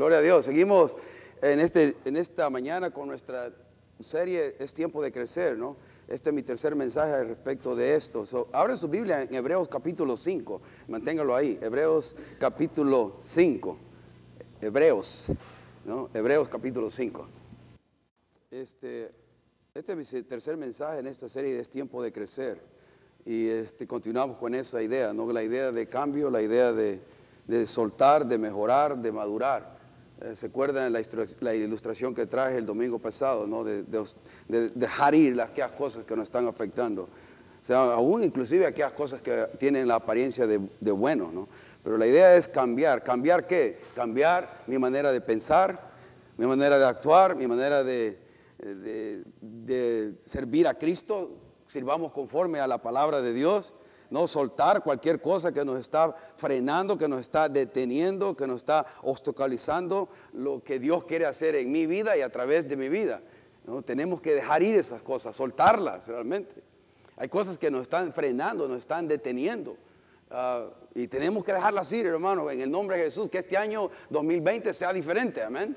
Gloria a Dios. Seguimos en, este, en esta mañana con nuestra serie Es tiempo de crecer, ¿no? Este es mi tercer mensaje respecto de esto. So, abren su Biblia en Hebreos capítulo 5. Manténgalo ahí. Hebreos capítulo 5. Hebreos, ¿no? Hebreos capítulo 5. Este, este es mi tercer mensaje en esta serie Es tiempo de crecer. Y este, continuamos con esa idea, ¿no? La idea de cambio, la idea de de soltar, de mejorar, de madurar. Eh, ¿Se acuerdan la, la, ilustración que traje el domingo pasado, ¿no? de, dejar ir las aquellas cosas que nos están afectando? O sea, aún inclusive aquellas cosas que tienen la apariencia de, bueno, ¿no? Pero la idea es cambiar. ¿Cambiar qué? Cambiar mi manera de pensar, mi manera de actuar, mi manera de, de servir a Cristo. Sirvamos conforme a la palabra de Dios no soltar cualquier cosa que nos está frenando, que nos está deteniendo, que nos está obstaculizando lo que Dios quiere hacer en mi vida y a través de mi vida. ¿no? Tenemos que dejar ir esas cosas, soltarlas realmente. Hay cosas que nos están frenando, nos están deteniendo. Ah, y tenemos que dejarlas ir, hermano, en el nombre de Jesús, que este año 2020 sea diferente, amén.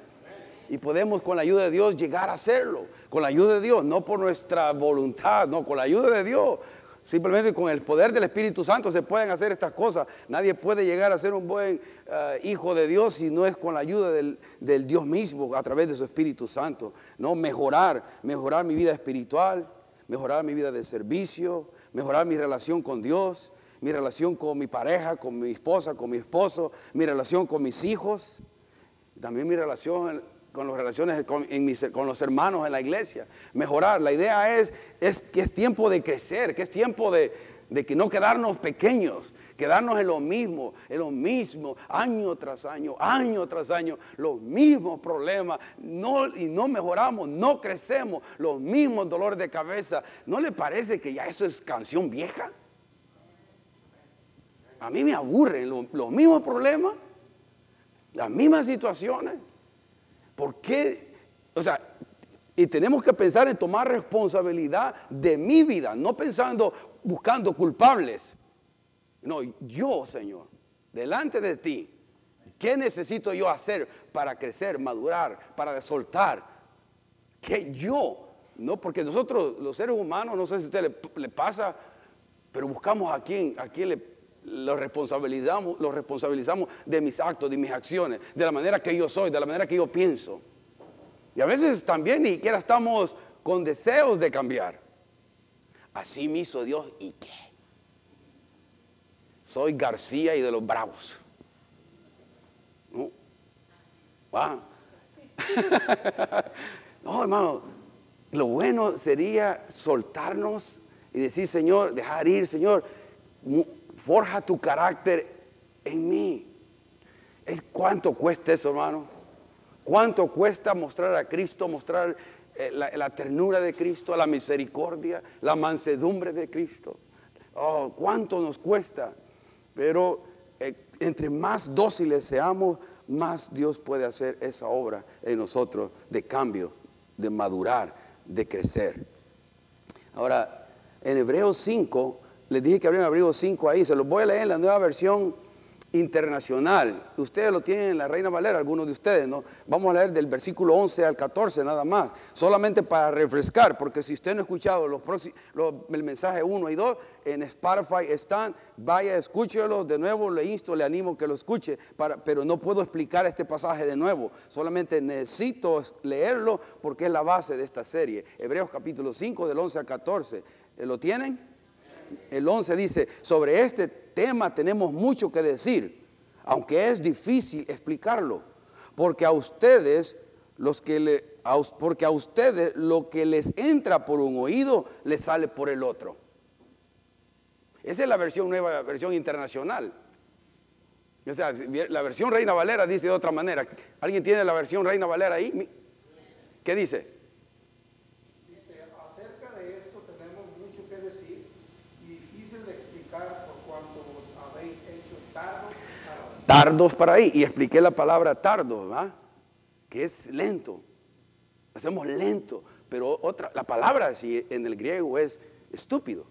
Y podemos con la ayuda de Dios llegar a hacerlo, con la ayuda de Dios, no por nuestra voluntad, no, con la ayuda de Dios, Simplemente con el poder del Espíritu Santo se pueden hacer estas cosas. Nadie puede llegar a ser un buen eh, hijo de Dios si no es con la ayuda del, Dios mismo a través de su Espíritu Santo. No mejorar, mejorar mi vida espiritual, mejorar mi vida de servicio, mejorar mi relación con Dios, mi relación con mi pareja, con mi esposa, con mi esposo, mi relación con mis hijos, también mi relación con las relaciones con, los hermanos en la iglesia, mejorar. La idea es, es, que es tiempo de crecer, que es tiempo de, que no quedarnos pequeños, quedarnos en lo mismo, en lo mismo, año tras año, año tras año, los mismos problemas, no, y no mejoramos, no crecemos, los mismos dolores de cabeza. ¿No le parece que ya eso es canción vieja? A mí me aburren los mismos problemas, las mismas situaciones. ¿Por qué? O sea, y tenemos que pensar en tomar responsabilidad de mi vida, no pensando, buscando culpables. No, yo, Señor, delante de ti, ¿qué necesito yo hacer para crecer, madurar, para soltar? Que yo, no, porque nosotros, los seres humanos, no sé si a usted le, pasa, pero buscamos a quién, a quién le lo responsabilizamos, lo responsabilizamos de mis actos, de mis acciones, de la manera que yo soy, de la manera que yo pienso. Y a veces también ni siquiera estamos con deseos de cambiar. Así me hizo Dios y qué. Soy García y de los bravos. ¿No? no, hermano, lo bueno sería soltarnos y decir, Señor, dejar ir, Señor forja tu carácter en mí. ¿Es ¿Cuánto cuesta eso, hermano? ¿Cuánto cuesta mostrar a Cristo, mostrar eh, la, ternura de Cristo, la misericordia, la mansedumbre de Cristo? Oh, ¿cuánto nos cuesta? Pero eh, entre más dóciles seamos, más Dios puede hacer esa obra en nosotros de cambio, de madurar, de crecer. Ahora, en Hebreos 5 les dije que abrieron abrigo 5 ahí, se los voy a leer en la nueva versión internacional. Ustedes lo tienen en la Reina Valera, algunos de ustedes, ¿no? Vamos a leer del versículo 11 al 14 nada más, solamente para refrescar, porque si usted no ha escuchado los, el mensaje 1 y 2, en Spotify están, vaya, escúchelo de nuevo, le insto, le animo que lo escuche, pero no puedo explicar este pasaje de nuevo, solamente necesito leerlo porque es la base de esta serie. Hebreos capítulo 5 del 11 al 14, ¿lo tienen? El 11 dice, sobre este tema tenemos mucho que decir, aunque es difícil explicarlo, porque a ustedes los que le, porque a ustedes lo que les entra por un oído les sale por el otro. Esa es la versión nueva, versión internacional. la versión Reina Valera dice de otra manera. ¿Alguien tiene la versión Reina Valera ahí? ¿Qué dice? Tardos para ahí. Y expliqué la palabra tardo, ¿verdad? Que es lento. Hacemos lento. Pero otra, la palabra en el griego es estúpido.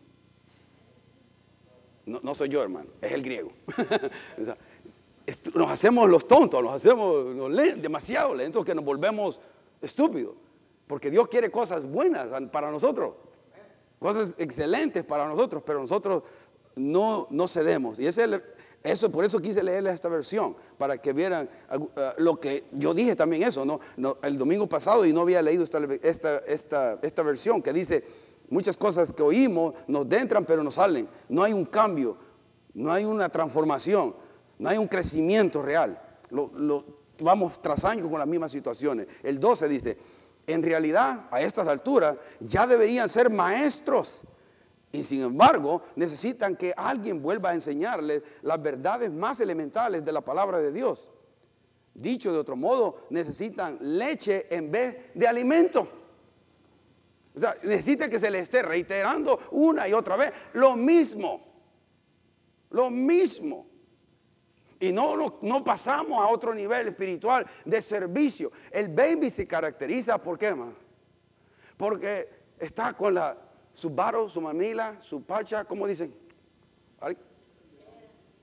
No, soy yo, hermano, es el griego. nos hacemos los tontos, nos hacemos demasiado lentos que nos volvemos estúpidos. Porque Dios quiere cosas buenas para nosotros, cosas excelentes para nosotros, pero nosotros no, no cedemos. Y ese, eso, por eso quise leerles esta versión, para que vieran uh, lo que yo dije también eso, ¿no? el domingo pasado y no había leído esta, esta, esta, esta versión que dice, muchas cosas que oímos nos entran pero nos salen. No hay un cambio, no hay una transformación, no hay un crecimiento real. Lo, vamos tras años con las mismas situaciones. El 12 dice, en realidad a estas alturas ya deberían ser maestros y sin embargo, necesitan que alguien vuelva a enseñarles las verdades más elementales de la palabra de Dios. Dicho de otro modo, necesitan leche en vez de alimento. O sea, necesitan que se les esté reiterando una y otra vez lo mismo. Lo mismo. Y no, no, pasamos a otro nivel espiritual de servicio. El baby se caracteriza, ¿por qué, más? Porque está con la su baro, su mamila, su pacha, ¿cómo dicen?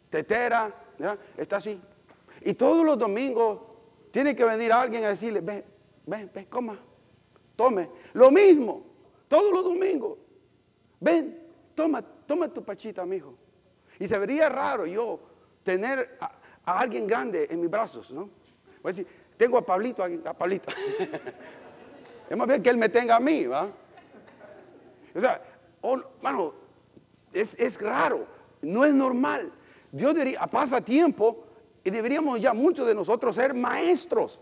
Tetera, está así. Y todos los domingos tiene que venir alguien a decirle, ven, ven, ven, coma, tome. Lo mismo, todos los domingos. Ven, toma, toma tu pachita, mijo. Y se vería raro yo tener a, alguien grande en mis brazos, ¿no? Voy a decir, tengo a Pablito, a Pablito. es más bien que él me tenga a mí, ¿va? O sea, bueno, es, raro, no es normal. Dios diría, pasa tiempo y deberíamos ya muchos de nosotros ser maestros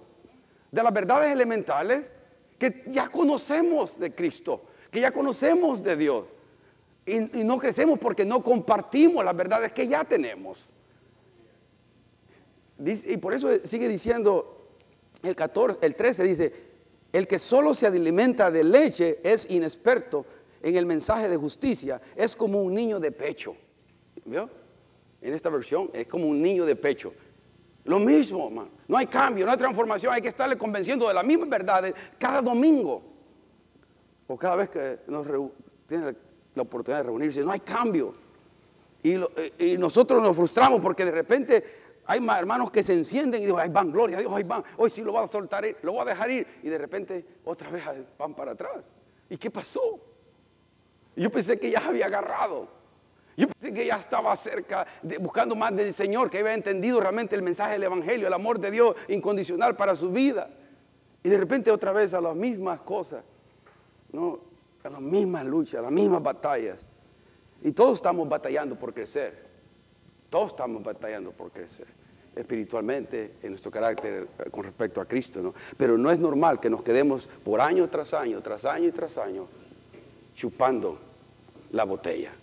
de las verdades elementales que ya conocemos de Cristo, que ya conocemos de Dios. Y, y, no crecemos porque no compartimos las verdades que ya tenemos. y por eso sigue diciendo el 14, el 13 dice, el que solo se alimenta de leche es inexperto en el mensaje de justicia es como un niño de pecho. ¿Vio? En esta versión es como un niño de pecho. Lo mismo, hermano. No hay cambio, no hay transformación. Hay que estarle convenciendo de las mismas verdades cada domingo. O cada vez que nos tiene la oportunidad de reunirse. No hay cambio. Y, y, nosotros nos frustramos porque de repente hay hermanos que se encienden y dicen, ay, van, gloria a Dios, van. Hoy sí lo voy a soltar, lo voy a dejar ir. Y de repente otra vez van para atrás. ¿Y qué pasó? Yo pensé que ya había agarrado. Yo pensé que ya estaba cerca, buscando más del Señor, que había entendido realmente el mensaje del Evangelio, el amor de Dios incondicional para su vida. Y de repente otra vez a las mismas cosas, ¿no? a las mismas luchas, a las mismas batallas. Y todos estamos batallando por crecer. Todos estamos batallando por crecer espiritualmente en nuestro carácter eh, con respecto a Cristo. ¿no? Pero no es normal que nos quedemos por año tras año, tras año y tras año, chupando la botella.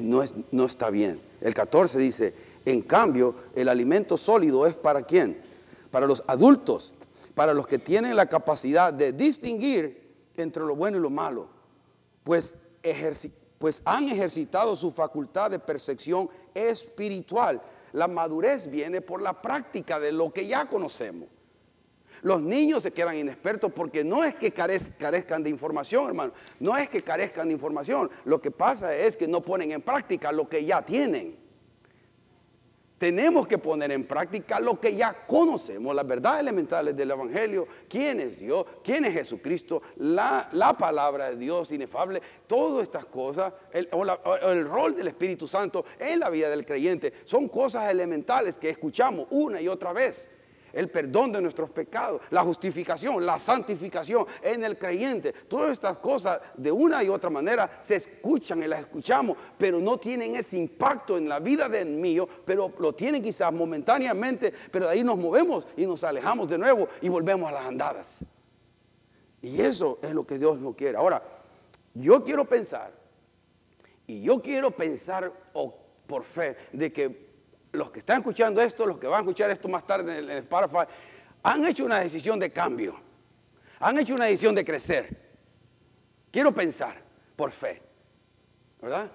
no, es, no está bien. El 14 dice, en cambio, el alimento sólido es para quién? Para los adultos, para los que tienen la capacidad de distinguir entre lo bueno y lo malo, pues, pues han ejercitado su facultad de percepción espiritual. La madurez viene por la práctica de lo que ya conocemos. Los niños se quedan inexpertos porque no es que carezcan de información, hermano. No es que carezcan de información. Lo que pasa es que no ponen en práctica lo que ya tienen. Tenemos que poner en práctica lo que ya conocemos, las verdades elementales del Evangelio, quién es Dios, quién es Jesucristo, la, palabra de Dios inefable, todas estas cosas, el, el rol del Espíritu Santo en la vida del creyente, son cosas elementales que escuchamos una y otra vez el perdón de nuestros pecados, la justificación, la santificación en el creyente. Todas estas cosas de una y otra manera se escuchan y las escuchamos, pero no tienen ese impacto en la vida del mío, pero lo tienen quizás momentáneamente, pero de ahí nos movemos y nos alejamos de nuevo y volvemos a las andadas. Y eso es lo que Dios no quiere. Ahora, yo quiero pensar, y yo quiero pensar por fe, de que los que están escuchando esto, los que van a escuchar esto más tarde en el Spotify, han hecho una decisión de cambio. Han hecho una decisión de crecer. Quiero pensar por fe. ¿Verdad?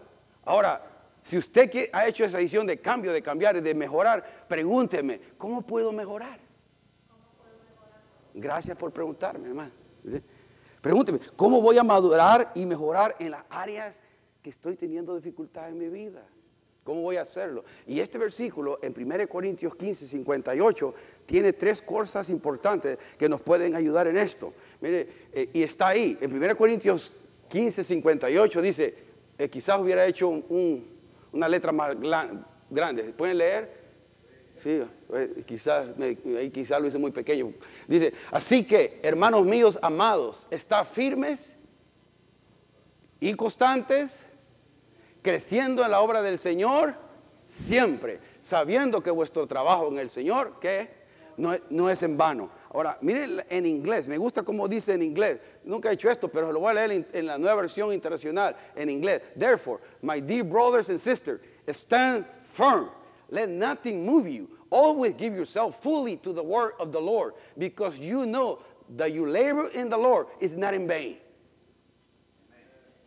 Ahora, si usted ha hecho esa decisión de cambio, de cambiar de mejorar, pregúnteme, ¿cómo puedo mejorar? Gracias por preguntarme, hermano. Pregúnteme, ¿cómo voy a madurar y mejorar en las áreas que estoy teniendo dificultad en mi vida? ¿Cómo voy a hacerlo? Y este versículo en 1 Corintios 15, 58 tiene tres cosas importantes que nos pueden ayudar en esto. Mire, eh, y está ahí, en 1 Corintios 15, 58 dice, eh, quizás hubiera hecho una letra más grande. ¿Pueden leer? Sí, eh, quizás, quizás lo hice muy pequeño. Dice, así que, hermanos míos amados, está firmes y constantes creciendo en la obra del Señor siempre, sabiendo que vuestro trabajo en el Señor, que no, es en vano. Ahora, miren en inglés, me gusta cómo dice en inglés. Nunca he hecho esto, pero lo voy a leer en, la nueva versión internacional en inglés. Therefore, my dear brothers and sisters, stand firm. Let nothing move you. Always give yourself fully to the word of the Lord, because you know that you labor in the Lord is not in vain.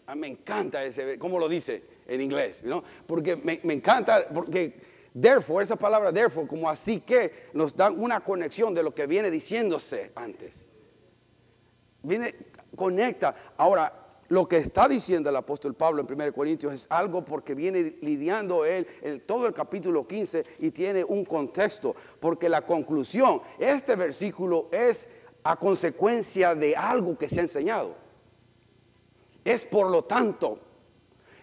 Ah, me encanta ese, cómo lo dice en inglés, ¿no? Porque me, encanta, porque therefore, esa palabra therefore, como así que, nos da una conexión de lo que viene diciéndose antes. Viene, conecta. Ahora, lo que está diciendo el apóstol Pablo en 1 Corintios es algo porque viene lidiando él en todo el capítulo 15 y tiene un contexto, porque la conclusión, este versículo es a consecuencia de algo que se ha enseñado. Es por lo tanto,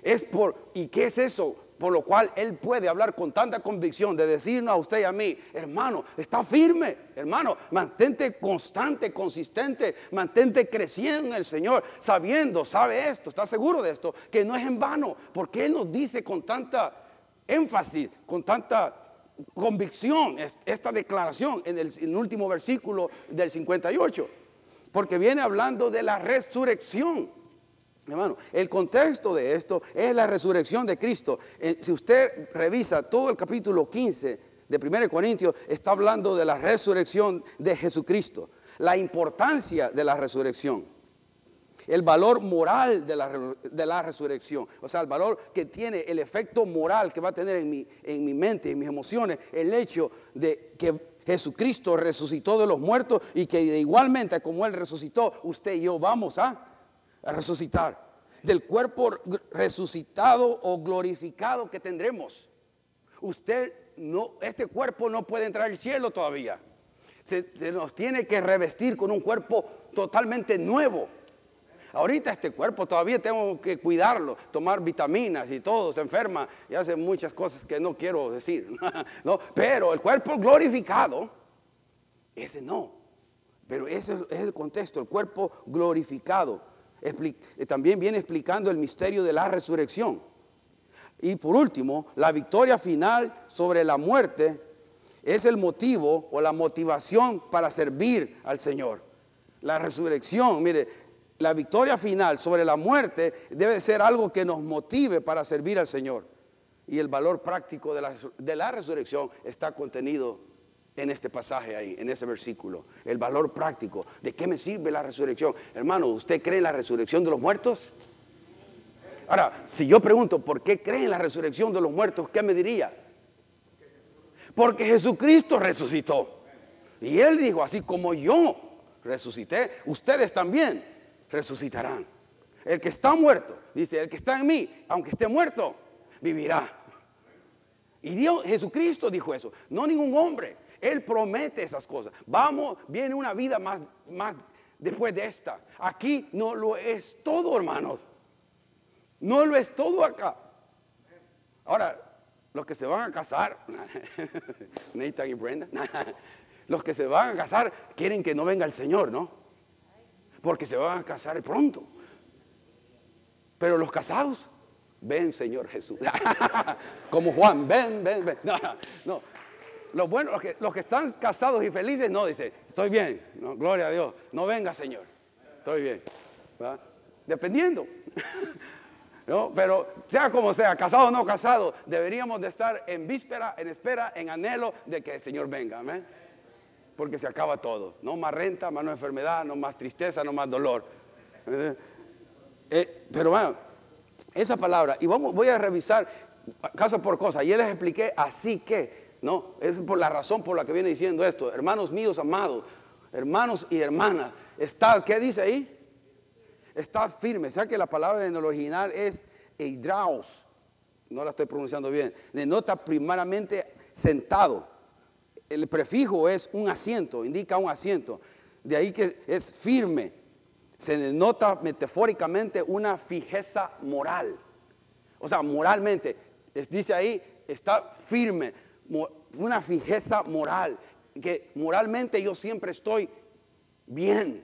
es por, ¿y qué es eso? Por lo cual Él puede hablar con tanta convicción de decirnos a usted y a mí, hermano, está firme, hermano, mantente constante, consistente, mantente creciendo en el Señor, sabiendo, sabe esto, está seguro de esto, que no es en vano, porque Él nos dice con tanta énfasis, con tanta convicción esta declaración en el, último versículo del 58, porque viene hablando de la resurrección. Hermano, el contexto de esto es la resurrección de Cristo. Eh, si usted revisa todo el capítulo 15 de 1 Corintios, está hablando de la resurrección de Jesucristo, la importancia de la resurrección, el valor moral de la, de la resurrección, o sea, el valor que tiene, el efecto moral que va a tener en mi, en mi mente, en mis emociones, el hecho de que Jesucristo resucitó de los muertos y que igualmente como Él resucitó, usted y yo vamos a resucitar, del cuerpo resucitado o glorificado que tendremos. Usted no, este cuerpo no puede entrar al cielo todavía. Se, nos tiene que revestir con un cuerpo totalmente nuevo. Ahorita este cuerpo todavía tengo que cuidarlo, tomar vitaminas y todo, se enferma y hace muchas cosas que no quiero decir. ¿no? Pero el cuerpo glorificado, ese no. Pero ese es el contexto, el cuerpo glorificado. Eh, también viene explicando el misterio de la resurrección. Y por último, la victoria final sobre la muerte es el motivo o la motivación para servir al Señor. La resurrección, mire, la victoria final sobre la muerte debe ser algo que nos motive para servir al Señor. Y el valor práctico de la, de la resurrección está contenido en este pasaje ahí, en ese versículo. El valor práctico. ¿De qué me sirve la resurrección? Hermano, ¿usted cree en la resurrección de los muertos? Ahora, si yo pregunto, ¿por qué cree en la resurrección de los muertos? ¿Qué me diría? Porque Jesucristo resucitó. Y Él dijo, así como yo resucité, ustedes también resucitarán. El que está muerto, dice, el que está en mí, aunque esté muerto, vivirá. Y Dios, Jesucristo dijo eso, no ningún hombre. Él promete esas cosas. Vamos, viene una vida más, más después de esta. Aquí no lo es todo, hermanos. No lo es todo acá. Ahora, los que se van a casar, Nathan y Brenda, los que se van a casar quieren que no venga el Señor, ¿no? Porque se van a casar pronto. Pero los casados, ven Señor Jesús. Como Juan, ven, ven, ven. No, no, los buenos, los que, están casados y felices, no, dice, estoy bien, no, gloria a Dios, no venga Señor, estoy bien. Dependiendo. ¿No? Pero sea como sea, casado o no casado, deberíamos de estar en víspera, en espera, en anhelo de que el Señor venga. Porque se acaba todo. No más renta, más enfermedad, no más tristeza, no más dolor. Eh, pero bueno, esa palabra, y vamos, voy a revisar caso por cosa. Y les expliqué así que no, es por la razón por la que viene diciendo esto. Hermanos míos amados, hermanos y hermanas, estad, ¿qué dice ahí? Estad firme. O sea que la palabra en el original es eidraos, no la estoy pronunciando bien, denota primeramente sentado. El prefijo es un asiento, indica un asiento. De ahí que es firme. Se denota metafóricamente una fijeza moral. O sea, moralmente, dice ahí, está firme, una fijeza moral, que moralmente yo siempre estoy bien.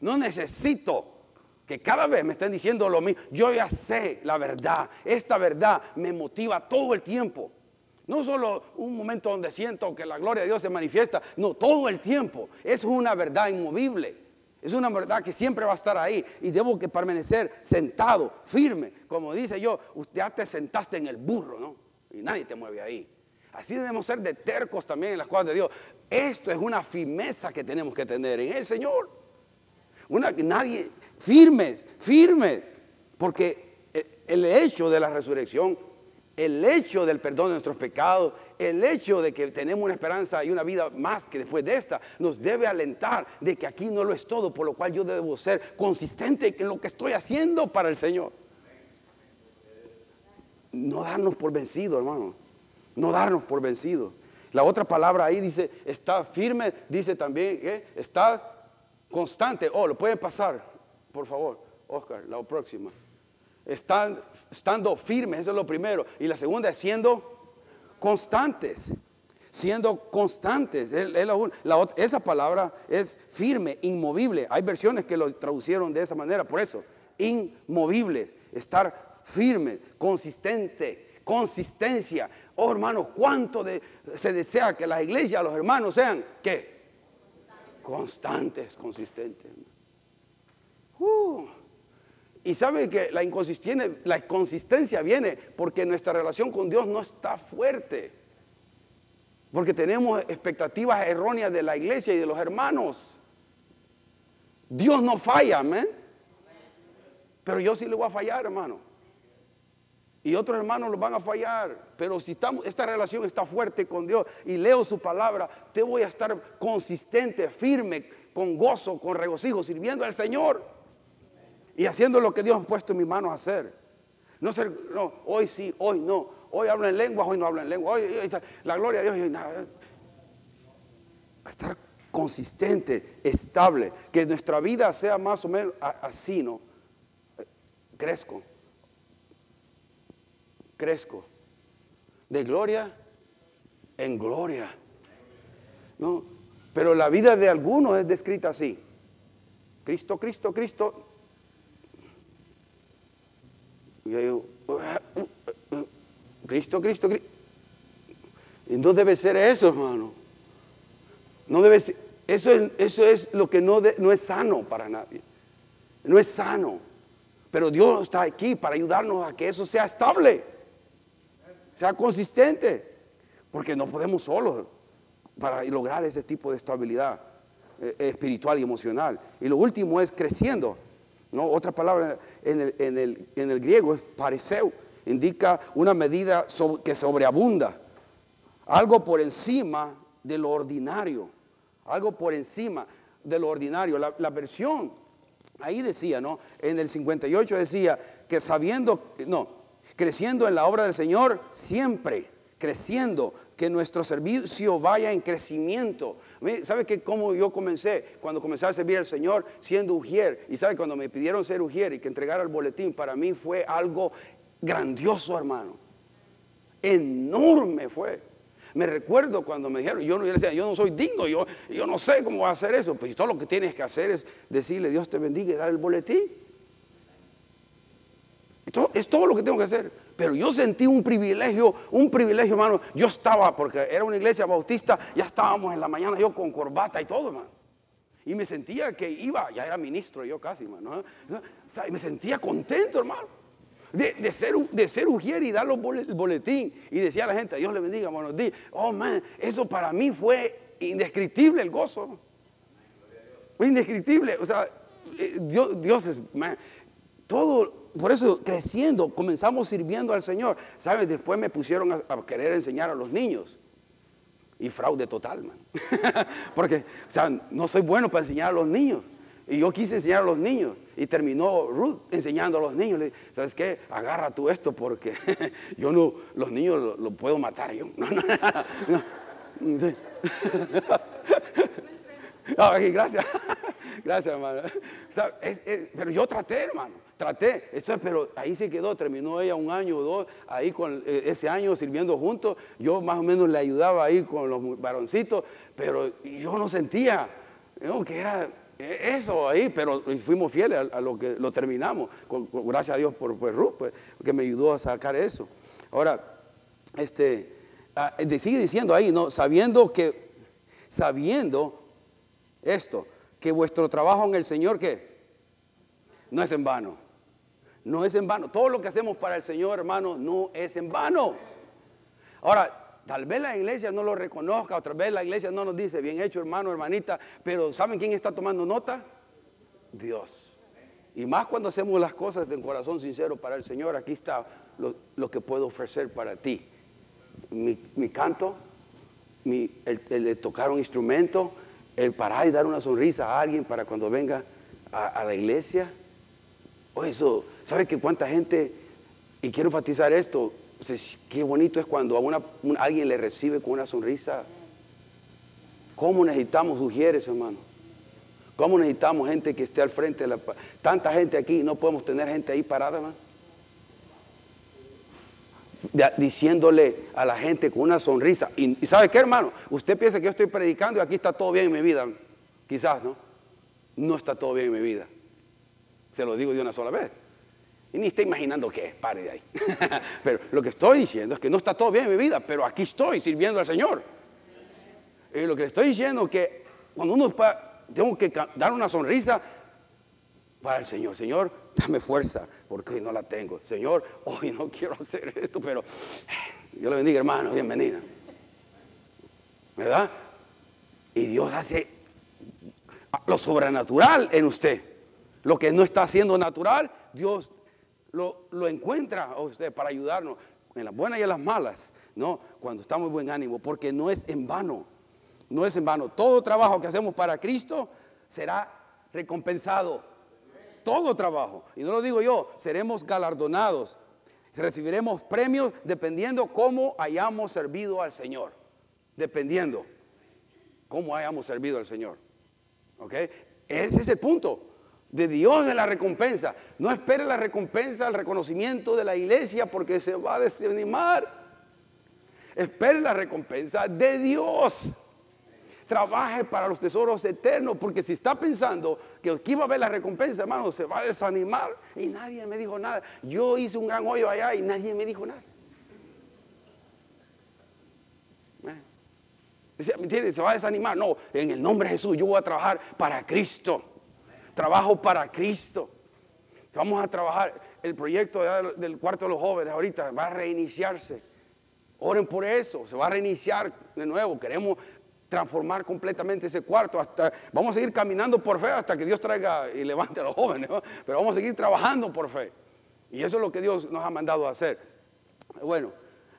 No necesito que cada vez me estén diciendo lo mismo. Yo ya sé la verdad. Esta verdad me motiva todo el tiempo. No solo un momento donde siento que la gloria de Dios se manifiesta, no, todo el tiempo. Es una verdad inmovible. Es una verdad que siempre va a estar ahí y debo que permanecer sentado, firme. Como dice yo, usted ya te sentaste en el burro, ¿no? Y nadie te mueve ahí. Así debemos ser de tercos también en las cosas de Dios. Esto es una firmeza que tenemos que tener en el Señor. Una, nadie, firmes, firmes, porque el hecho de la resurrección, el hecho del perdón de nuestros pecados, el hecho de que tenemos una esperanza y una vida más que después de esta, nos debe alentar de que aquí no lo es todo, por lo cual yo debo ser consistente en lo que estoy haciendo para el Señor. No darnos por vencido, hermano. No darnos por vencido. La otra palabra ahí dice, está firme, dice también, está Constante. Oh, lo pueden pasar, por favor, Oscar, la próxima. Están, estando firmes, eso es lo primero. Y la segunda es siendo constantes. Siendo constantes. esa palabra es firme, inmovible. Hay versiones que lo traducieron de esa manera, por eso. Inmovibles. Estar firme, consistente, consistencia. Oh, hermanos, cuánto se desea que las iglesias, los hermanos sean, ¿qué? constantes, consistentes. Uh. Y sabe que la inconsistencia, la inconsistencia viene porque nuestra relación con Dios no está fuerte. Porque tenemos expectativas erróneas de la iglesia y de los hermanos. Dios no falla, amén. Pero yo sí le voy a fallar, hermano y otros hermanos los van a fallar. Pero si estamos, esta relación está fuerte con Dios y leo su palabra, te voy a estar consistente, firme, con gozo, con regocijo, sirviendo al Señor y haciendo lo que Dios ha puesto en mis manos a hacer. No ser, no, hoy sí, hoy no. Hoy hablo en lengua, hoy no hablo en lengua. Hoy, la gloria de Dios. Nada. Estar consistente, estable, que nuestra vida sea más o menos así, ¿no? Crezco crezco. De gloria en gloria. ¿No? Pero la vida de algunos es descrita así. Cristo, Cristo, Cristo. Cristo, Cristo, Cristo. Y no debe ser eso, hermano. No debe ser. Eso es, eso es lo que no, no es sano para nadie. No es sano. Pero Dios está aquí para ayudarnos a que eso sea estable sea consistente, porque no podemos solos para lograr ese tipo de estabilidad eh, espiritual y emocional. Y lo último es creciendo. ¿no? Otra palabra en el, griego es pareceu, indica una medida que sobreabunda, algo por encima de lo ordinario, algo por encima de lo ordinario. La, la versión ahí decía, ¿no? En el 58 decía que sabiendo, no, creciendo en la obra del Señor siempre, creciendo, que nuestro servicio vaya en crecimiento. ¿Sabe que cómo yo comencé? Cuando comencé a servir al Señor siendo ujier. Y sabe, cuando me pidieron ser ujier y que entregara el boletín, para mí fue algo grandioso, hermano. Enorme fue. Me recuerdo cuando me dijeron, yo, no, decía, yo no soy digno, yo, yo no sé cómo va a hacer eso. Pues todo lo que tienes que hacer es decirle, Dios te bendiga y dar el boletín es todo lo que tengo que hacer. Pero yo sentí un privilegio, un privilegio, hermano. Yo estaba, porque era una iglesia bautista, ya estábamos en la mañana yo con corbata y todo, hermano. Y me sentía que iba, ya era ministro yo casi, hermano. O me sentía contento, hermano. De, ser, de ser ujier y dar el boletín. Y decía a la gente, Dios le bendiga, buenos días. Oh, man, eso para mí fue indescriptible el gozo. Fue indescriptible. O sea, eh, Dios, Dios es, man, todo por eso creciendo, comenzamos sirviendo al Señor. ¿Sabes? Después me pusieron a, querer enseñar a los niños. Y fraude total, man. Porque, o sea, no soy bueno para enseñar a los niños. Y yo quise enseñar a los niños. Y terminó Ruth enseñando a los niños. ¿Sabes qué? Agarra tú esto porque yo no, los niños lo, puedo matar yo. No, no, gracias. Gracias, hermano. pero yo traté, hermano. Traté. Eso, pero ahí se quedó. Terminó ella un año o dos. Ahí con eh, ese año sirviendo juntos. Yo más o menos le ayudaba ahí con los varoncitos. Pero yo no sentía que era eso ahí, pero fuimos fieles a, lo que lo terminamos. gracias a Dios por, por Ruth, pues, que me ayudó a sacar eso. Ahora, este, ah, sigue diciendo ahí, ¿no? Sabiendo que, sabiendo esto, que vuestro trabajo en el Señor, ¿qué? No es en vano. No es en vano. Todo lo que hacemos para el Señor, hermano, no es en vano. Ahora, Tal vez la iglesia no lo reconozca, otra vez la iglesia no nos dice, bien hecho hermano, hermanita, pero ¿saben quién está tomando nota? Dios. Y más cuando hacemos las cosas de corazón sincero para el Señor, aquí está lo, que puedo ofrecer para ti. Mi, canto, el, tocar un instrumento, el parar y dar una sonrisa a alguien para cuando venga a, la iglesia. O eso, ¿sabe que cuánta gente, y quiero enfatizar esto, qué bonito es cuando a alguien le recibe con una sonrisa. ¿Cómo necesitamos ujieres, hermano? ¿Cómo necesitamos gente que esté al frente de la... Tanta gente aquí, no podemos tener gente ahí parada, hermano. diciéndole a la gente con una sonrisa. Y, y, ¿sabe qué, hermano? Usted piensa que yo estoy predicando y aquí está todo bien en mi vida. Quizás, ¿no? No está todo bien en mi vida. Se lo digo de una sola vez. Y ni está imaginando qué, pare de ahí. pero lo que estoy diciendo es que no está todo bien en mi vida, pero aquí estoy sirviendo al Señor. Y lo que le estoy diciendo es que cuando uno tengo que dar una sonrisa para el Señor, Señor, dame fuerza, porque hoy no la tengo. Señor, hoy no quiero hacer esto, pero Dios le bendiga, hermano, bienvenida. ¿Verdad? Y Dios hace lo sobrenatural en usted. Lo que no está haciendo natural, Dios lo, encuentra usted para ayudarnos en las buenas y en las malas, ¿no? Cuando estamos en buen ánimo, porque no es en vano, no es en vano. Todo trabajo que hacemos para Cristo será recompensado. Todo trabajo. Y no lo digo yo, seremos galardonados. Recibiremos premios dependiendo cómo hayamos servido al Señor. Dependiendo cómo hayamos servido al Señor. ¿Ok? Ese es el punto de Dios de la recompensa. No espere la recompensa, el reconocimiento de la iglesia porque se va a desanimar. Espere la recompensa de Dios. Trabaje para los tesoros eternos porque si está pensando que aquí va a haber la recompensa, hermano, se va a desanimar y nadie me dijo nada. Yo hice un gran hoyo allá y nadie me dijo nada. ¿Eh? Se va a desanimar. No, en el nombre de Jesús yo voy a trabajar para Cristo trabajo para Cristo. Vamos a trabajar, el proyecto del cuarto de los jóvenes ahorita va a reiniciarse. Oren por eso, se va a reiniciar de nuevo. Queremos transformar completamente ese cuarto. Hasta, vamos a seguir caminando por fe hasta que Dios traiga y levante a los jóvenes, pero vamos a seguir trabajando por fe. Y eso es lo que Dios nos ha mandado a hacer. Bueno,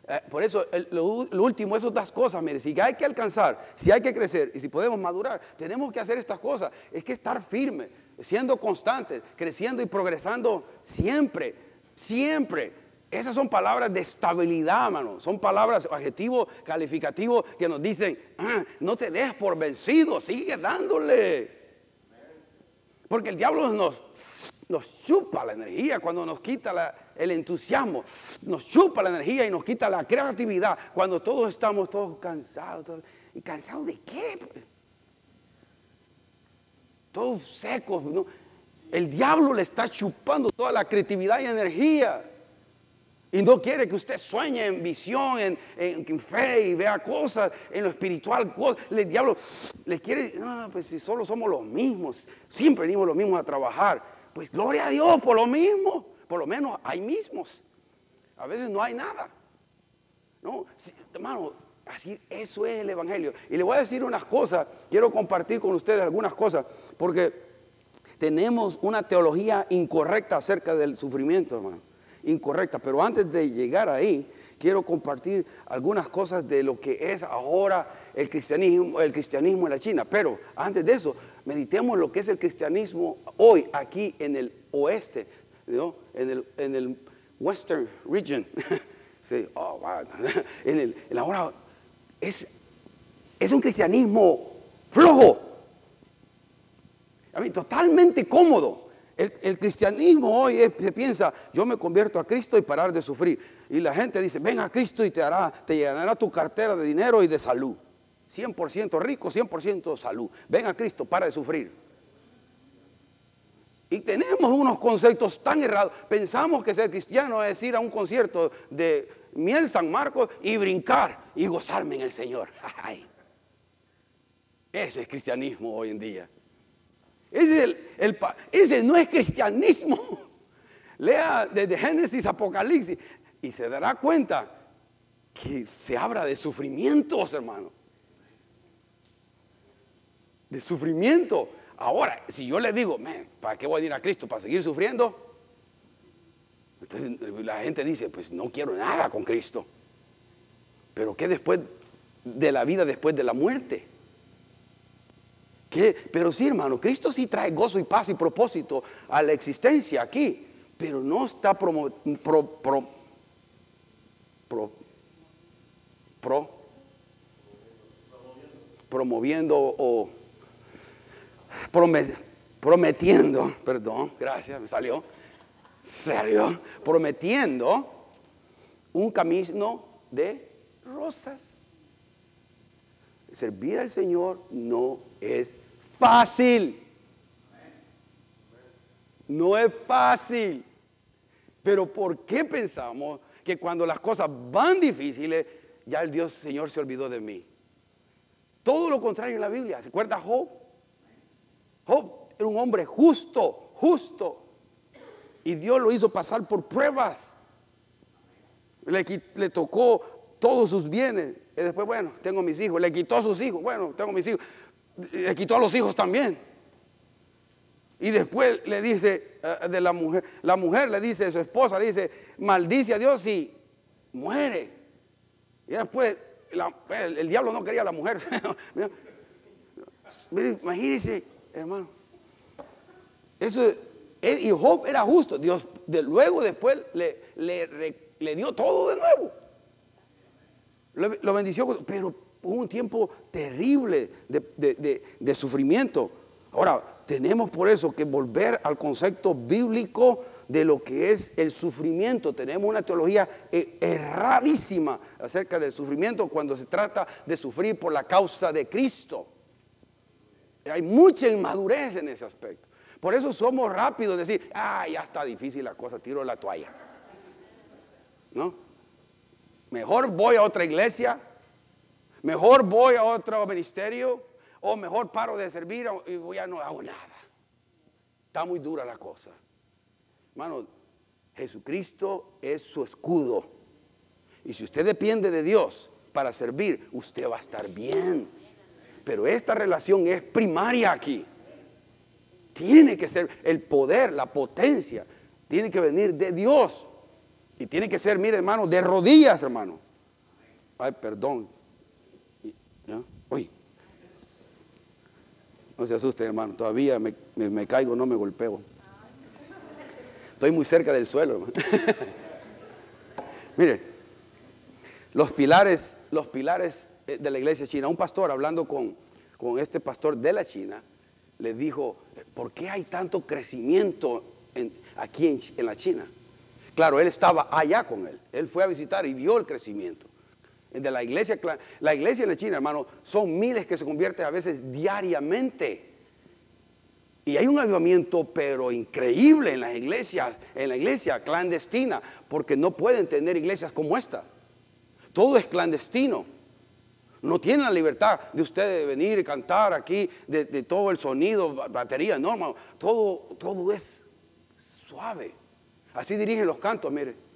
eh, por eso lo, último, esas dos cosas, mire, si hay que alcanzar, si hay que crecer y si podemos madurar, tenemos que hacer estas cosas. Es que estar firme siendo constantes, creciendo y progresando siempre, siempre. Esas son palabras de estabilidad, hermano. Son palabras, adjetivos calificativos que nos dicen, ah, no te des por vencido, sigue dándole. Porque el diablo nos, nos chupa la energía cuando nos quita el entusiasmo, nos chupa la energía y nos quita la creatividad cuando todos estamos todos cansados. ¿Y cansados de qué? Todos secos. El diablo le está chupando toda la creatividad y energía. Y no quiere que usted sueñe en visión, en, fe y vea cosas, en lo espiritual. El diablo le quiere, no, pues si solo somos los mismos, siempre venimos los mismos a trabajar. Pues gloria a Dios por lo mismo, por lo menos hay mismos. A veces no hay nada. No, hermano, Así, eso es el Evangelio. Y le voy a decir unas cosas, quiero compartir con ustedes algunas cosas, porque tenemos una teología incorrecta acerca del sufrimiento, hermano. Incorrecta. Pero antes de llegar ahí, quiero compartir algunas cosas de lo que es ahora el cristianismo, el cristianismo en la China. Pero antes de eso, meditemos lo que es el cristianismo hoy aquí en el oeste, ¿no? en, el, en el Western Region. oh, en, el, en ahora es, es un cristianismo flojo. A mí, totalmente cómodo. El, cristianismo hoy se piensa, yo me convierto a Cristo y parar de sufrir. Y la gente dice, ven a Cristo y te, hará, te llenará tu cartera de dinero y de salud. 100% rico, 100% salud. Ven a Cristo, para de sufrir. Y tenemos unos conceptos tan errados. Pensamos que ser cristiano es ir a un concierto de Miel San Marcos y brincar y gozarme en el Señor. Ese es cristianismo hoy en día. Ese, no es cristianismo. Lea desde Génesis, Apocalipsis y se dará cuenta que se habla de sufrimientos, hermano. De sufrimiento. Ahora, si yo le digo, ¿para qué voy a ir a Cristo? ¿Para seguir sufriendo? Entonces la gente dice, pues no quiero nada con Cristo. Pero ¿qué después de la vida, después de la muerte? Pero sí, hermano, Cristo sí trae gozo y paz y propósito a la existencia aquí, pero no está promo, pro, pro, pro, promoviendo o prometiendo, perdón, gracias, me salió, salió, prometiendo un camino de rosas. Servir al Señor no es fácil. No es fácil. Pero ¿por qué pensamos que cuando las cosas van difíciles, ya el Dios Señor se olvidó de mí? Todo lo contrario en la Biblia. ¿Se acuerda Job? Job era un hombre justo, justo. Y Dios lo hizo pasar por pruebas. Le, le tocó todos sus bienes. Y después, bueno, tengo mis hijos. Le quitó a sus hijos. Bueno, tengo mis hijos le quitó a los hijos también. Y después le dice eh, de la mujer, la mujer le dice a su esposa, le dice, maldice a Dios y muere. Y después el, diablo no quería a la mujer. Imagínense, hermano. Eso, y Job era justo. Dios de, luego después le, le, dio todo de nuevo. Lo, bendició, pero Hubo un tiempo terrible de, sufrimiento. Ahora, tenemos por eso que volver al concepto bíblico de lo que es el sufrimiento. Tenemos una teología eh, erradísima acerca del sufrimiento cuando se trata de sufrir por la causa de Cristo. Hay mucha inmadurez en ese aspecto. Por eso somos rápidos en decir, ah, ya está difícil la cosa, tiro la toalla. ¿No? Mejor voy a otra iglesia Mejor voy a otro ministerio o mejor paro de servir y ya no hago nada. Está muy dura la cosa. Hermano, Jesucristo es su escudo. Y si usted depende de Dios para servir, usted va a estar bien. Pero esta relación es primaria aquí. Tiene que ser el poder, la potencia, tiene que venir de Dios. Y tiene que ser, mire hermano, de rodillas, hermano. Ay, perdón, Uy. No se asuste, hermano. Todavía me, caigo, no me golpeo. Estoy muy cerca del suelo, hermano. Mire, los pilares, los pilares eh, de la iglesia china. Un pastor hablando con, este pastor de la China, le dijo, ¿por qué hay tanto crecimiento aquí en, la China? Claro, él estaba allá con él. Él fue a visitar y vio el crecimiento de la iglesia. La iglesia en la China, hermano, son miles que se convierten a veces diariamente. Y hay un avivamiento, pero increíble en las iglesias, en la iglesia clandestina, porque no pueden tener iglesias como esta. Todo es clandestino. No tienen la libertad de ustedes venir y cantar aquí, de, todo el sonido, batería, no, hermano. Todo, todo es suave. Así dirigen los cantos, mire.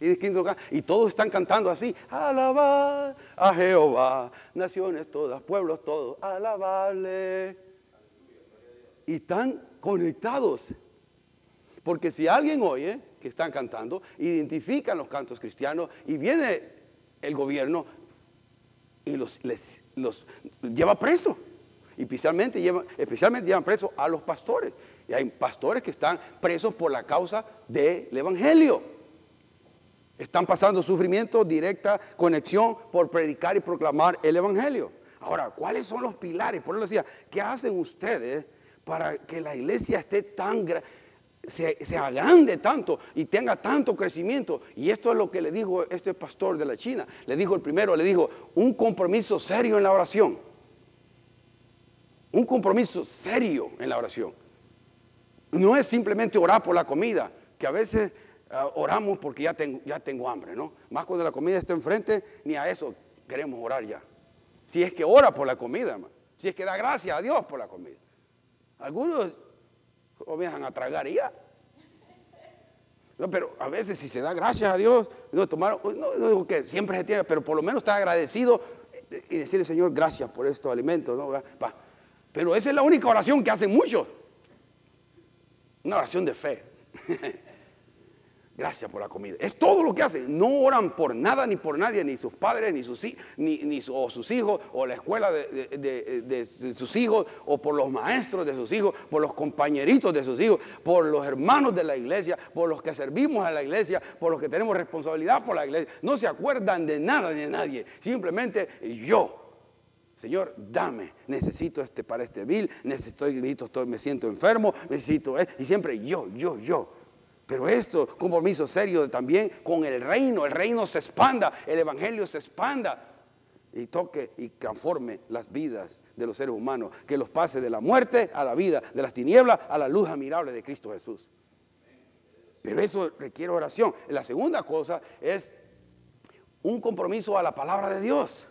Y, todos están cantando así, alabar a Jehová, naciones todas, pueblos todos, alabarle. Y están conectados. Porque si alguien oye que están cantando, identifican los cantos cristianos y viene el gobierno y los, les, los lleva preso. Y especialmente llevan, especialmente llevan preso a los pastores. Y hay pastores que están presos por la causa del Evangelio. Están pasando sufrimiento, directa conexión por predicar y proclamar el Evangelio. Ahora, ¿cuáles son los pilares? Por eso decía, ¿qué hacen ustedes para que la iglesia esté tan se, agrande tanto y tenga tanto crecimiento? Y esto es lo que le dijo este pastor de la China. Le dijo el primero, le dijo, un compromiso serio en la oración. Un compromiso serio en la oración. No es simplemente orar por la comida, que a veces ah, oramos porque ya tengo, ya tengo hambre, ¿no? Más cuando la comida está enfrente, ni a eso queremos orar ya. Si es que ora por la comida, si es que da gracias a Dios por la comida. Algunos comienzan a tragar y ya. pero a veces si se da gracias a Dios, no, tomar, no, digo que siempre se tiene, pero por lo menos está agradecido y decirle, Señor, gracias por estos alimentos. ¿no? Pero esa es la única oración que hacen muchos. Una oración de fe. Gracias por la comida. Es todo lo que hacen. No oran por nada ni por nadie, ni sus padres, ni sus, ni, ni sus hijos, o la escuela de, sus hijos, o por los maestros de sus hijos, por los compañeritos de sus hijos, por los hermanos de la iglesia, por los que servimos a la iglesia, por los que tenemos responsabilidad por la iglesia. No se acuerdan de nada ni de nadie. Simplemente yo. Señor, dame, necesito este para este bill, necesito, estoy, me siento enfermo, necesito, eh, y siempre yo, yo, yo. Pero esto, compromiso serio también con el reino. El reino se expanda, el evangelio se expanda y toque y transforme las vidas de los seres humanos. Que los pase de la muerte a la vida, de las tinieblas a la luz admirable de Cristo Jesús. Pero eso requiere oración. La segunda cosa es un compromiso a la palabra de Dios.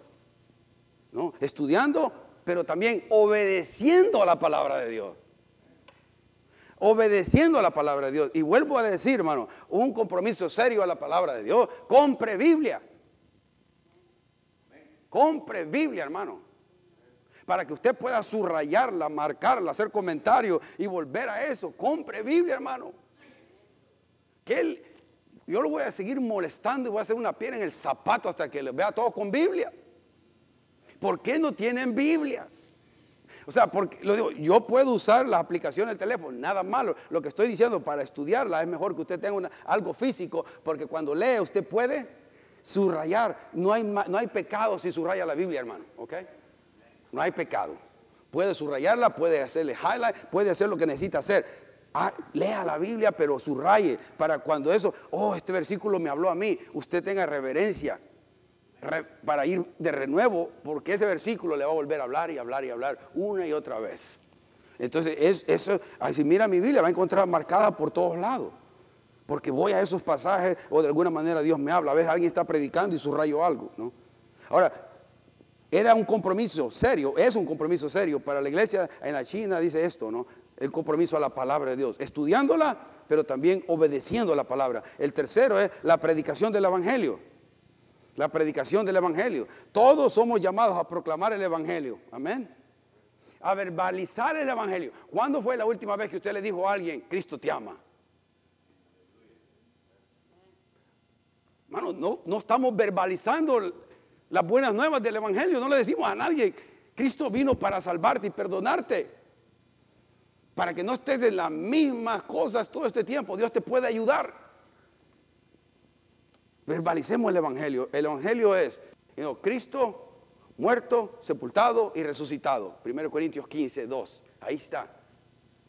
¿no? Estudiando, pero también obedeciendo a la palabra de Dios obedeciendo a la palabra de Dios. Y vuelvo a decir, hermano, un compromiso serio a la palabra de Dios. Compre Biblia. Compre Biblia, hermano. Para que usted pueda subrayarla, marcarla, hacer comentarios y volver a eso. Compre Biblia, hermano. Que él, yo lo voy a seguir molestando y voy a hacer una piedra en el zapato hasta que le vea todo con Biblia. ¿Por qué no tienen Biblia? O sea, porque lo digo, yo puedo usar la aplicación del teléfono, nada malo. Lo que estoy diciendo, para estudiarla es mejor que usted tenga algo físico, porque cuando lee usted puede subrayar. No hay, no hay pecado si subraya la Biblia, hermano. ¿Ok? No hay pecado. Puede subrayarla, puede hacerle highlight, puede hacer lo que necesita hacer. Ah, lea la Biblia, pero subraye para cuando eso, oh, este versículo me habló a mí, usted tenga reverencia para ir de renuevo, porque ese versículo le va a volver a hablar y hablar y hablar una y otra vez. Entonces, es, eso, si mira mi Biblia, va a encontrar marcada por todos lados. Porque voy a esos pasajes o de alguna manera Dios me habla. A veces alguien está predicando y subrayo algo. ¿no? Ahora, era un compromiso serio, es un compromiso serio. Para la iglesia en la China dice esto, ¿no? El compromiso a la palabra de Dios. Estudiándola, pero también obedeciendo la palabra. El tercero es la predicación del Evangelio la predicación del Evangelio. Todos somos llamados a proclamar el Evangelio. Amén. A verbalizar el Evangelio. ¿Cuándo fue la última vez que usted le dijo a alguien, Cristo te ama? Hermano, no, no estamos verbalizando las buenas nuevas del Evangelio. No le decimos a nadie, Cristo vino para salvarte y perdonarte. Para que no estés en las mismas cosas todo este tiempo. Dios te puede ayudar. Verbalicemos el Evangelio. El Evangelio es Cristo muerto, sepultado y resucitado. 1 Corintios 15, 2. Ahí está.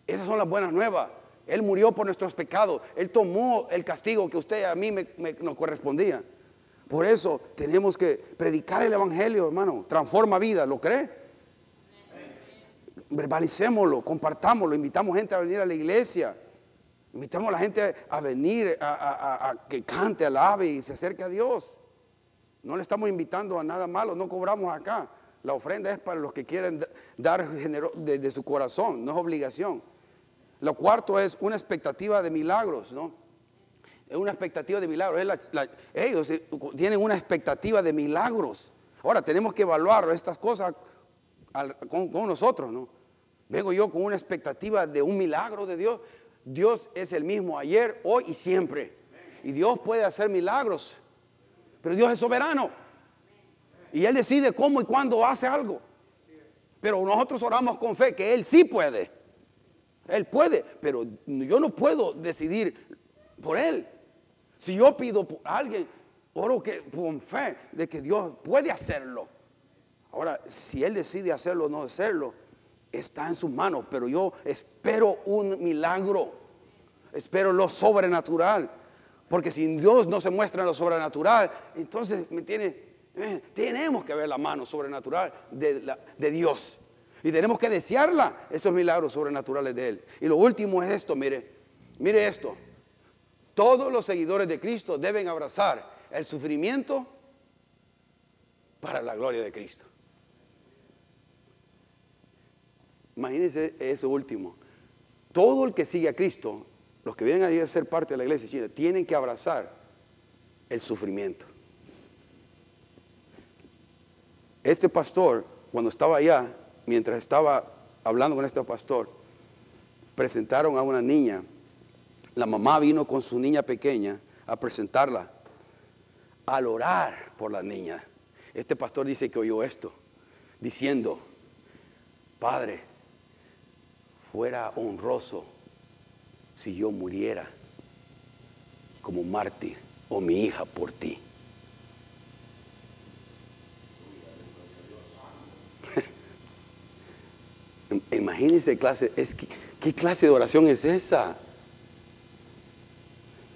Esas son las buenas nuevas. Él murió por nuestros pecados. Él tomó el castigo que usted a mí me, nos correspondía. Por eso tenemos que predicar el Evangelio, hermano. Transforma vida, ¿lo cree? Verbalicémoslo, compartámoslo, invitamos gente a venir a la iglesia. Invitamos a la gente a venir, a, que cante, alabe y se acerque a Dios. No le estamos invitando a nada malo, no cobramos acá. La ofrenda es para los que quieren dar desde de su corazón, no es obligación. Lo cuarto es una expectativa de milagros, ¿no? Es una expectativa de milagros. ellos eh, tienen una expectativa de milagros. Ahora tenemos que evaluar estas cosas con nosotros, ¿no? Vengo yo con una expectativa de un milagro de Dios. Dios es el mismo ayer, hoy y siempre. Y Dios puede hacer milagros. Pero Dios es soberano. Y Él decide cómo y cuándo hace algo. Pero nosotros oramos con fe que Él sí puede. Él puede, pero yo no puedo decidir por Él. Si yo pido por alguien, oro que, con fe de que Dios puede hacerlo. Ahora, si Él decide hacerlo o no hacerlo, está en sus manos, pero yo espero un milagro, espero lo sobrenatural. Porque si Dios no se muestra lo sobrenatural, entonces me tiene, eh, tenemos que ver la mano sobrenatural de, de Dios. Y tenemos que desearla, esos milagros sobrenaturales de Él. Y lo último es esto, mire, mire esto. Todos los seguidores de Cristo deben abrazar el sufrimiento para la gloria de Cristo. Imagínense eso último. Todo el que sigue a Cristo, los que vienen a ser parte de la iglesia china, tienen que abrazar el sufrimiento. Este pastor, cuando estaba allá, mientras estaba hablando con este pastor, presentaron a una niña. La mamá vino con su niña pequeña a presentarla, al orar por la niña. Este pastor dice que oyó esto, diciendo, Padre, fuera honroso si yo muriera como mártir o mi hija por ti. Imagínense clase, es ¿qué clase de oración es esa?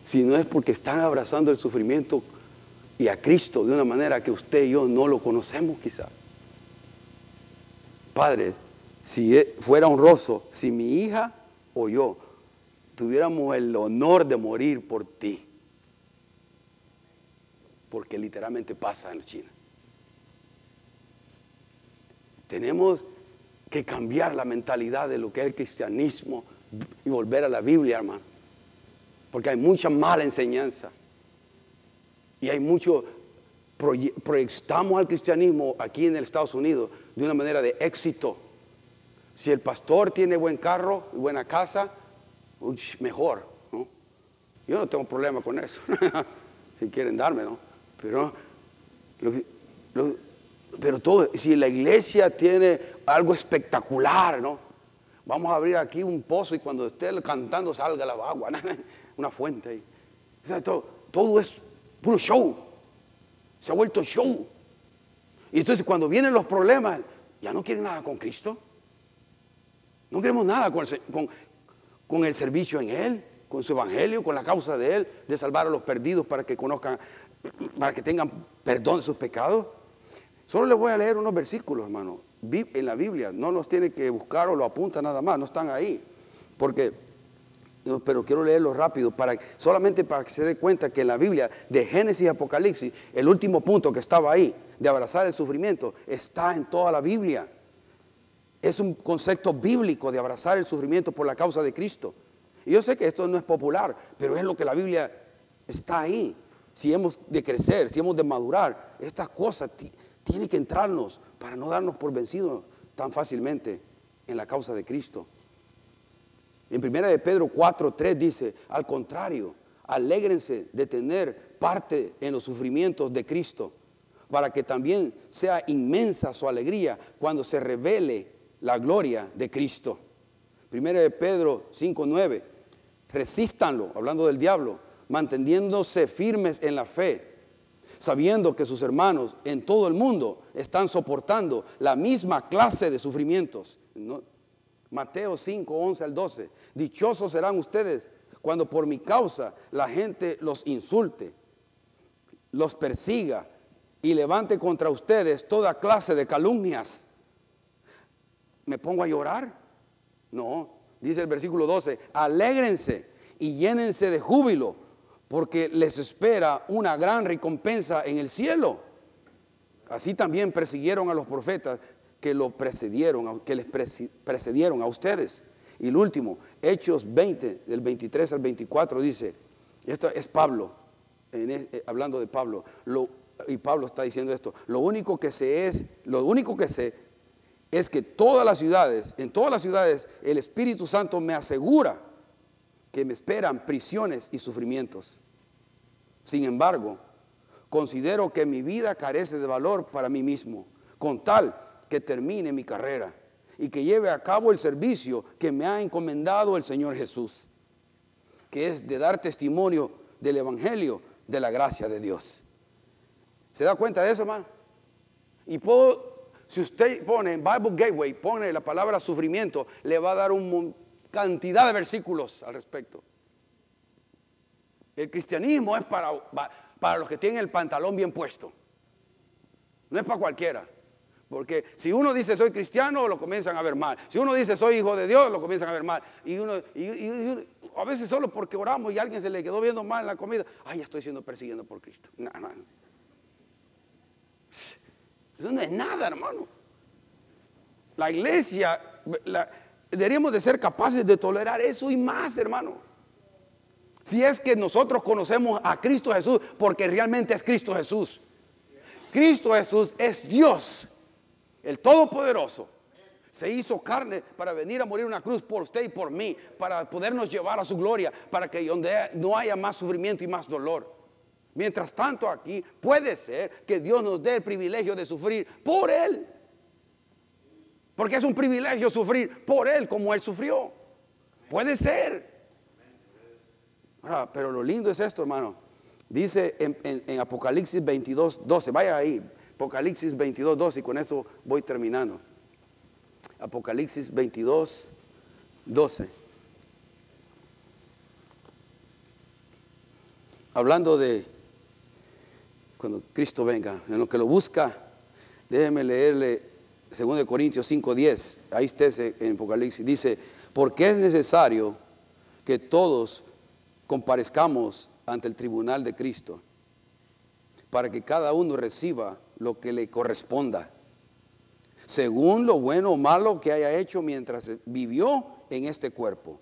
Si no es porque están abrazando el sufrimiento y a Cristo de una manera que usted y yo no lo conocemos quizá. Padre, si e, fuera honroso, si mi hija o yo tuviéramos el honor de morir por ti, porque literalmente pasa en China. Tenemos que cambiar la mentalidad de lo que es el cristianismo y volver a la Biblia, hermano. Porque hay mucha mala enseñanza. Y hay mucho, proyectamos al cristianismo aquí en Estados Unidos de una manera de éxito. Si el pastor tiene buen carro y buena casa, mejor. Yo no tengo problema con eso. si quieren darme, ¿no? Pero, todo, si la iglesia tiene algo espectacular, ¿no? Vamos a abrir aquí un pozo y cuando esté cantando salga la agua, una fuente todo, todo es puro show. Se ha vuelto show. Y entonces cuando vienen los problemas, ya no quieren nada con Cristo. No queremos nada con el, servicio en Él, con su evangelio, con la causa de Él, de salvar a los perdidos para que conozcan, para que tengan perdón de sus pecados. Solo les voy a leer unos versículos, hermano, en la Biblia. No los tiene que buscar o lo apunta nada más, no están ahí. Porque, pero quiero leerlos rápido, para, solamente para que se dé cuenta que en la Biblia, de Génesis y Apocalipsis, el último punto que estaba ahí, de abrazar el sufrimiento, está en toda la Biblia. Es un concepto bíblico de abrazar el sufrimiento por la causa de Cristo. Y yo sé que esto no es popular, pero es lo que la Biblia está ahí. Si hemos de crecer, si hemos de madurar, estas cosas tienen que entrarnos para no darnos por vencidos tan fácilmente en la causa de Cristo. En 1 de Pedro 4, 3 dice, al contrario, alégrense de tener parte en los sufrimientos de Cristo, para que también sea inmensa su alegría cuando se revele la gloria de Cristo. Primera de Pedro 5:9. Resístanlo, hablando del diablo, manteniéndose firmes en la fe, sabiendo que sus hermanos en todo el mundo están soportando la misma clase de sufrimientos. Mateo 5, 11 al 12. Dichosos serán ustedes cuando por mi causa la gente los insulte, los persiga y levante contra ustedes toda clase de calumnias ¿Me pongo a llorar? No, dice el versículo 12, alégrense y llénense de júbilo, porque les espera una gran recompensa en el cielo. Así también persiguieron a los profetas que lo precedieron, que les precedieron a ustedes. Y el último, Hechos 20, del 23 al 24, dice, esto es Pablo, eh, hablando de Pablo, y Pablo está diciendo esto, lo único que sé es, lo único que sé es que todas las ciudades, en todas las ciudades, el Espíritu Santo me asegura que me esperan prisiones y sufrimientos. Sin embargo, considero que mi vida carece de valor para mí mismo, con tal que termine mi carrera y que lleve a cabo el servicio que me ha encomendado el Señor Jesús, que es de dar testimonio del Evangelio de la gracia de Dios. ¿Se da cuenta de eso, hermano? Y puedo, si usted pone en Bible Gateway, pone la palabra sufrimiento, le va a dar una cantidad de versículos al respecto. El cristianismo es para, para los que tienen el pantalón bien puesto. No es para cualquiera. Porque si uno dice soy cristiano, lo comienzan a ver mal. Si uno dice soy hijo de Dios, lo comienzan a ver mal. Y uno, a veces solo porque oramos y alguien se le quedó viendo mal en la comida, ay, ya estoy siendo perseguido por Cristo. No, no. Eso no es nada, hermano. La iglesia, deberíamos de ser capaces de tolerar eso y más, hermano. Si es que nosotros conocemos a Cristo Jesús, porque realmente es Cristo Jesús. Cristo Jesús es Dios el Todopoderoso, se hizo carne para venir a morir una cruz por usted y por mí, para podernos llevar a su gloria, para que donde no haya más sufrimiento y más dolor. Mientras tanto aquí puede ser que Dios nos dé el privilegio de sufrir por Él. Porque es un privilegio sufrir por Él como Él sufrió. Puede ser. pero lo lindo es esto, hermano. Dice en, en Apocalipsis 22, 12, vaya ahí, Apocalipsis 22, 12, y con eso voy terminando. Apocalipsis 22, 12. Hablando de cuando Cristo venga, en lo que lo busca, déjeme leerle 2 Corintios 5, 10. Ahí está en Apocalipsis. Dice, porque es necesario que todos comparezcamos ante el tribunal de Cristo, para que cada uno reciba lo que le corresponda, según lo bueno o malo que haya hecho mientras vivió en este cuerpo.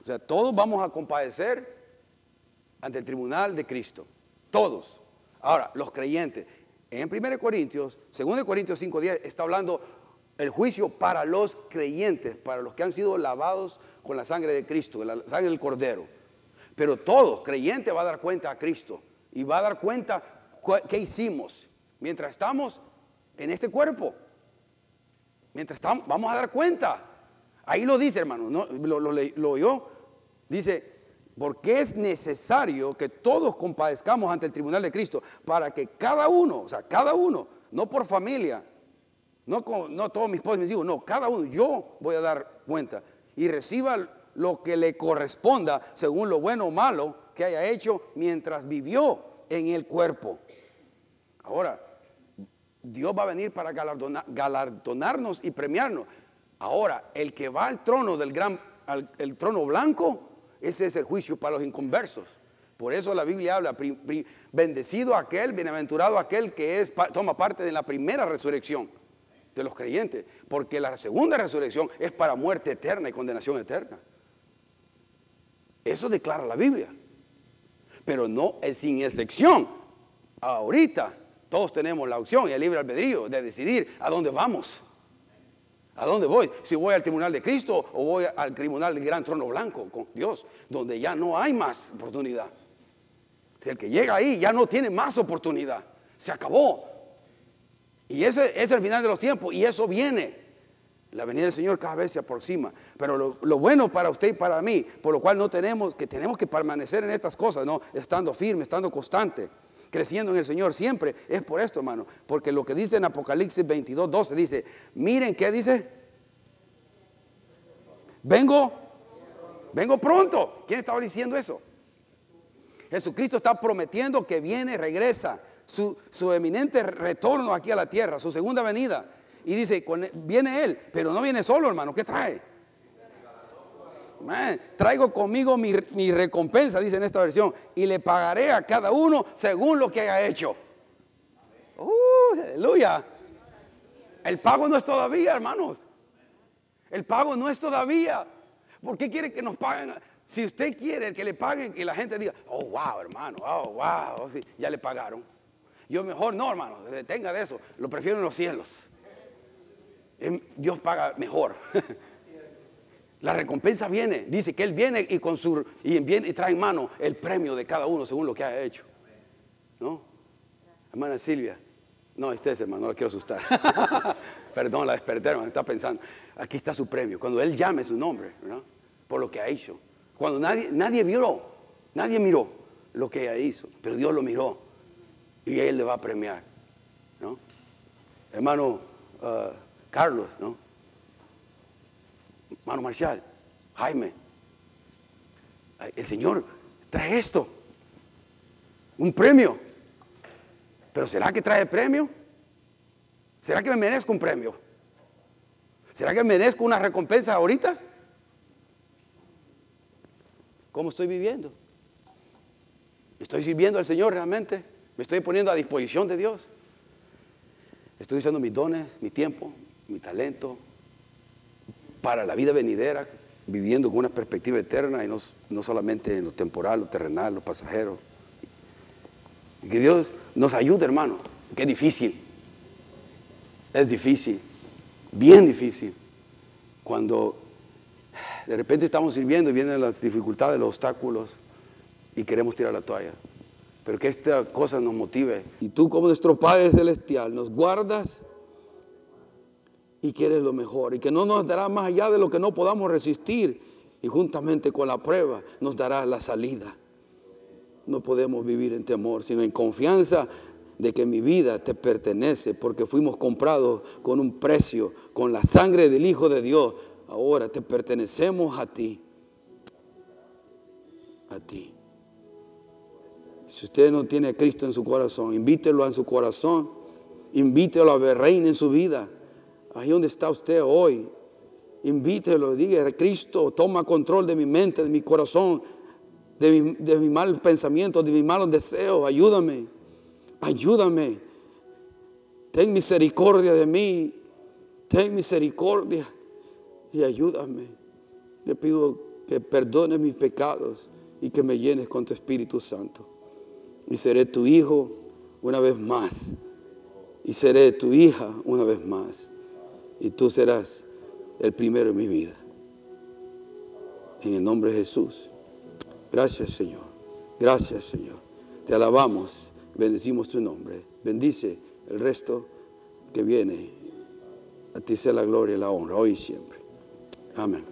O sea, todos vamos a compadecer ante el tribunal de Cristo. Todos. Ahora, los creyentes. En 1 Corintios, 2 Corintios 5.10, está hablando el juicio para los creyentes, para los que han sido lavados con la sangre de Cristo, la sangre del Cordero. Pero todos, creyentes, va a dar cuenta a Cristo y va a dar cuenta qué hicimos mientras estamos en este cuerpo. Mientras estamos, vamos a dar cuenta. Ahí lo dice, hermano, ¿no? lo, lo, oyó. Dice, porque es necesario que todos compadezcamos ante el tribunal de Cristo para que cada uno, o sea, cada uno, no por familia, no, no todos mis padres, mis hijos, no, cada uno, yo voy a dar cuenta y reciba lo que le corresponda según lo bueno o malo que haya hecho mientras vivió en el cuerpo. Ahora, Dios va a venir para galardonarnos y premiarnos. Ahora, el que va al trono del gran, el trono blanco, ese es el juicio para los inconversos. Por eso la Biblia habla, bendecido aquel, bienaventurado aquel que es, toma parte de la primera resurrección de los creyentes, porque la segunda resurrección es para muerte eterna y condenación eterna. Eso declara la Biblia, pero no es sin excepción. Ahorita todos tenemos la opción y el libre albedrío de decidir a dónde vamos. ¿A dónde voy? Si voy al tribunal de Cristo o voy al tribunal del gran trono blanco con Dios, donde ya no hay más oportunidad. Si el que llega ahí ya no tiene más oportunidad, se acabó. Y ese es el final de los tiempos y eso viene. La venida del Señor cada vez se aproxima. Pero lo, lo, bueno para usted y para mí, por lo cual no tenemos que tenemos que permanecer en estas cosas, no, estando firme, estando constante creciendo en el Señor siempre, es por esto, hermano. Porque lo que dice en Apocalipsis 22, 12, dice, miren, ¿qué dice? Vengo, vengo pronto. ¿Quién estaba diciendo eso? Jesucristo está prometiendo que viene, regresa, su, su eminente retorno aquí a la tierra, su segunda venida. Y dice, viene Él, pero no viene solo, hermano, ¿qué trae? Traigo conmigo mi, recompensa, dice en esta versión, y le pagaré a cada uno según lo que haya hecho. Uh, aleluya. El pago no es todavía, hermanos. El pago no es todavía. ¿Por qué quiere que nos paguen? Si usted quiere que le paguen, que la gente diga, oh, wow, hermano, oh, wow, ya le pagaron. Yo mejor no, hermano, detenga de eso. Lo prefiero en los cielos. Em, Dios paga mejor. La recompensa viene. Dice que Él viene y, con su, y, viene y trae en mano el premio de cada uno según lo que haya hecho. ¿No? Hermana Silvia. No, este es hermano, no la quiero asustar. Perdón, la desperté, hermano, está pensando. Aquí está su premio. Cuando Él llame su nombre, ¿no? Por lo que ha hecho. Cuando nadie, nadie vio, nadie miró lo que ella hizo, pero Dios lo miró y Él le va a premiar. ¿no? Hermano uh, Carlos, ¿no? Hermano Marcial, Jaime, el Señor trae esto, un premio. Pero ¿será que trae premio? ¿Será que me merezco un premio? ¿Será que me merezco una recompensa ahorita? ¿Cómo estoy viviendo? ¿Estoy sirviendo al Señor realmente? ¿Me estoy poniendo a disposición de Dios? Estoy usando mis dones, mi tiempo, mi talento para la vida venidera, viviendo con una perspectiva eterna y no, no solamente en lo temporal, lo terrenal, lo pasajero. Y que Dios nos ayude, hermano, que es difícil. Es difícil, bien difícil. Cuando de repente estamos sirviendo y vienen las dificultades, los obstáculos y queremos tirar la toalla. Pero que esta cosa nos motive. Y tú como nuestro Padre Celestial nos guardas y quieres lo mejor. Y que no nos dará más allá de lo que no podamos resistir. Y juntamente con la prueba nos dará la salida. No podemos vivir en temor, sino en confianza de que mi vida te pertenece porque fuimos comprados con un precio, con la sangre del Hijo de Dios. Ahora te pertenecemos a ti. A ti. Si usted no tiene a Cristo en su corazón, invítelo en su corazón. Invítelo a ver reina en su vida. Ahí donde está usted hoy. Invítelo, diga, Cristo, toma control de mi mente, de mi corazón, de mi, de mi mal pensamiento, de mis malos deseos. Ayúdame, ayúdame. Ten misericordia de mí. Ten misericordia y ayúdame. Te pido que perdone mis pecados y que me llenes con tu Espíritu Santo y seré tu hijo una vez más. Y seré tu hija una vez más. Y tú serás el primero en mi vida. En el nombre de Jesús. Gracias Señor. Gracias Señor. Te alabamos. Bendecimos tu nombre. Bendice el resto que viene. A ti sea la gloria y la honra hoy y siempre. Amén.